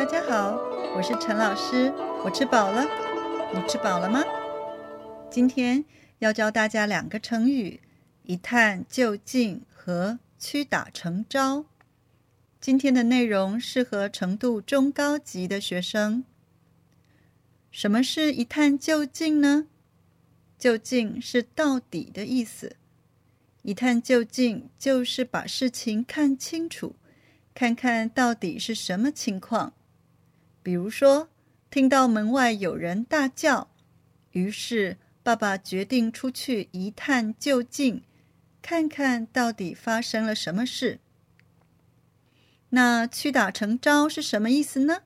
大家好，我是陈老师。我吃饱了，你吃饱了吗？今天要教大家两个成语：一探究竟和屈打成招。今天的内容适合程度中高级的学生。什么是一探究竟呢？究竟是到底的意思。一探究竟就是把事情看清楚，看看到底是什么情况。比如说，听到门外有人大叫，于是爸爸决定出去一探究竟，看看到底发生了什么事。那屈打成招是什么意思呢？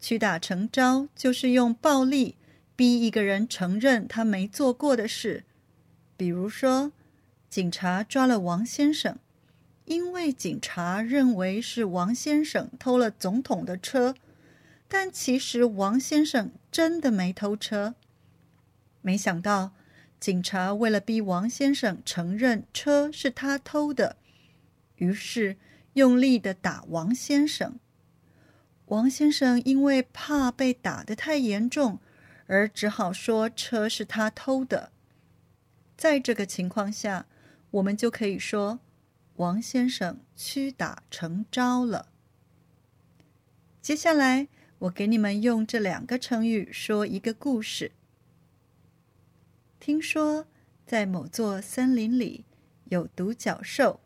屈打成招就是用暴力逼一个人承认他没做过的事。比如说，警察抓了王先生，因为警察认为是王先生偷了总统的车，但其实王先生真的没偷车。没想到，警察为了逼王先生承认车是他偷的，于是。用力的打王先生，王先生因为怕被打得太严重，而只好说车是他偷的。在这个情况下，我们就可以说王先生屈打成招了。接下来，我给你们用这两个成语说一个故事。听说在某座森林里有独角兽。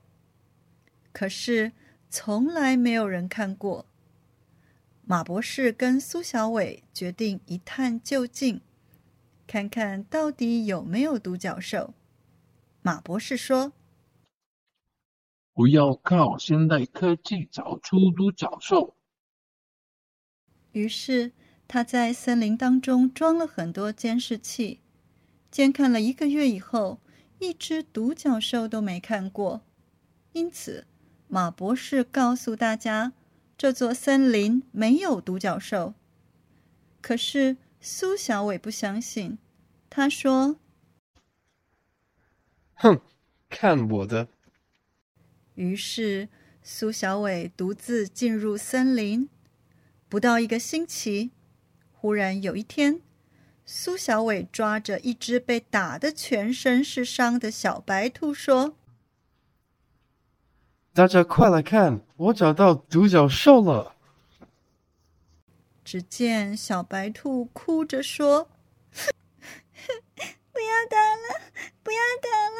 可是，从来没有人看过。马博士跟苏小伟决定一探究竟，看看到底有没有独角兽。马博士说：“不要靠现代科技找出独角兽。”于是他在森林当中装了很多监视器，监看了一个月以后，一只独角兽都没看过。因此。马博士告诉大家，这座森林没有独角兽。可是苏小伟不相信，他说：“哼，看我的！”于是苏小伟独自进入森林。不到一个星期，忽然有一天，苏小伟抓着一只被打得全身是伤的小白兔说。大家快来看，我找到独角兽了！只见小白兔哭着说：“ 不要打了，不要打了！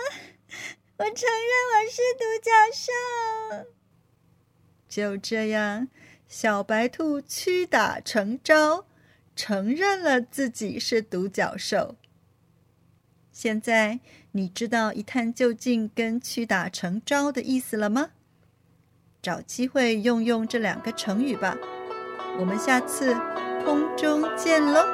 我承认我是独角兽。”就这样，小白兔屈打成招，承认了自己是独角兽。现在你知道一探究竟跟屈打成招的意思了吗？找机会用用这两个成语吧，我们下次空中见喽。